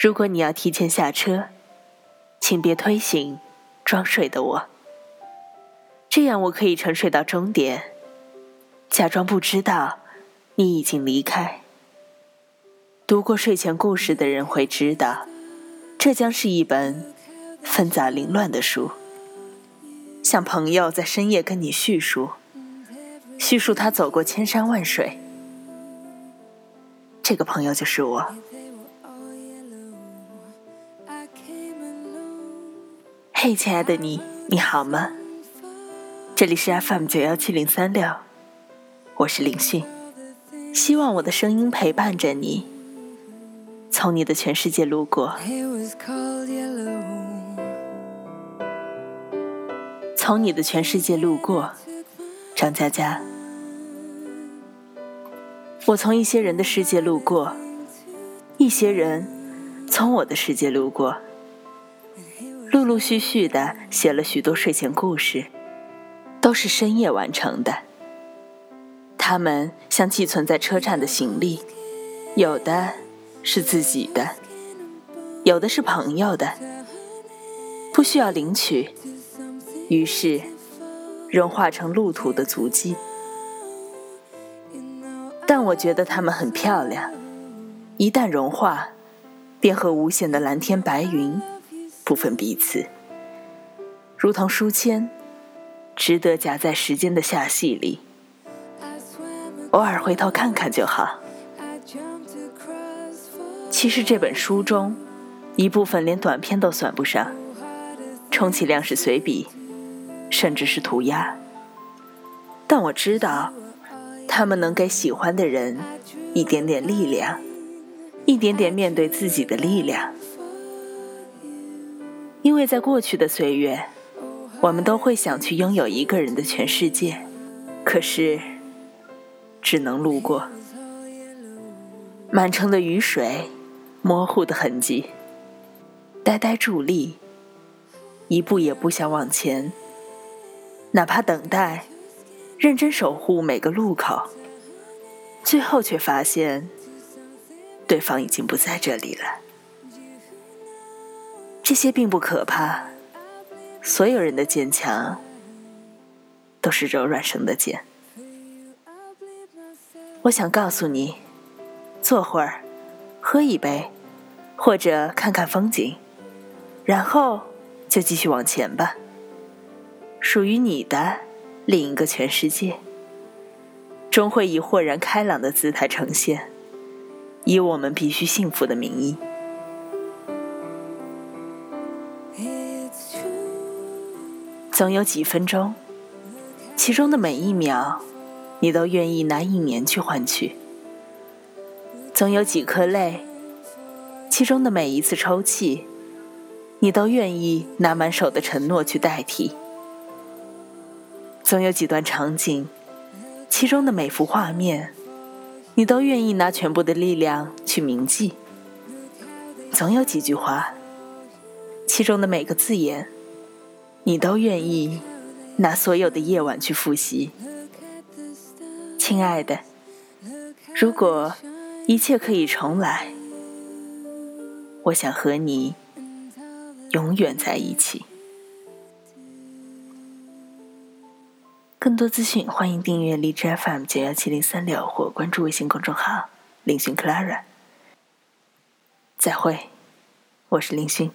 如果你要提前下车，请别推醒装睡的我，这样我可以沉睡到终点，假装不知道你已经离开。读过睡前故事的人会知道，这将是一本纷杂凌乱的书，像朋友在深夜跟你叙述，叙述他走过千山万水。这个朋友就是我。嘿，亲爱的你，你好吗？这里是 FM 九幺七零三六，我是林迅，希望我的声音陪伴着你，从你的全世界路过，从你的全世界路过，张嘉佳。我从一些人的世界路过，一些人从我的世界路过，陆陆续续的写了许多睡前故事，都是深夜完成的。他们像寄存在车站的行李，有的是自己的，有的是朋友的，不需要领取，于是融化成路途的足迹。但我觉得它们很漂亮，一旦融化，便和无限的蓝天白云部分彼此，如同书签，值得夹在时间的下隙里，偶尔回头看看就好。其实这本书中，一部分连短篇都算不上，充其量是随笔，甚至是涂鸦。但我知道。他们能给喜欢的人一点点力量，一点点面对自己的力量。因为在过去的岁月，我们都会想去拥有一个人的全世界，可是只能路过。满城的雨水，模糊的痕迹，呆呆伫立，一步也不想往前，哪怕等待。认真守护每个路口，最后却发现对方已经不在这里了。这些并不可怕，所有人的坚强都是柔软生的茧。我想告诉你，坐会儿，喝一杯，或者看看风景，然后就继续往前吧。属于你的。另一个全世界，终会以豁然开朗的姿态呈现，以我们必须幸福的名义。总有几分钟，其中的每一秒，你都愿意拿一年去换取；总有几颗泪，其中的每一次抽泣，你都愿意拿满手的承诺去代替。总有几段场景，其中的每幅画面，你都愿意拿全部的力量去铭记；总有几句话，其中的每个字眼，你都愿意拿所有的夜晚去复习。亲爱的，如果一切可以重来，我想和你永远在一起。更多资讯，欢迎订阅荔枝 FM 九幺七零三六或关注微信公众号“林讯 Clara”。再会，我是林讯。